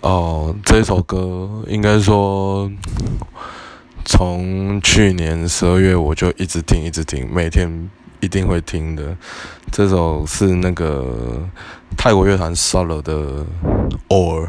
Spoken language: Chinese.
哦，这首歌应该说，从去年十二月我就一直听，一直听，每天一定会听的。这首是那个泰国乐团 Solo 的《Or》。